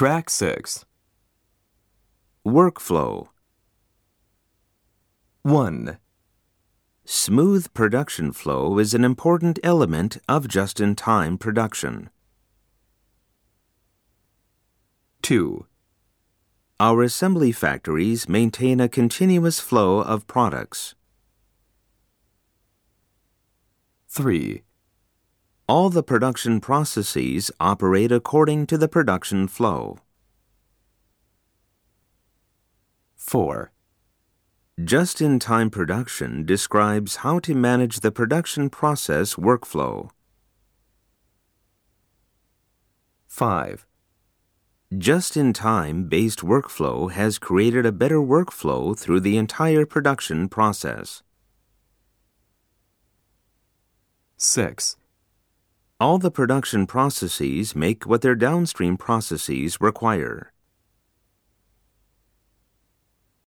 Track 6 Workflow 1. Smooth production flow is an important element of just in time production. 2. Our assembly factories maintain a continuous flow of products. 3. All the production processes operate according to the production flow. 4. Just in time production describes how to manage the production process workflow. 5. Just in time based workflow has created a better workflow through the entire production process. 6. All the production processes make what their downstream processes require.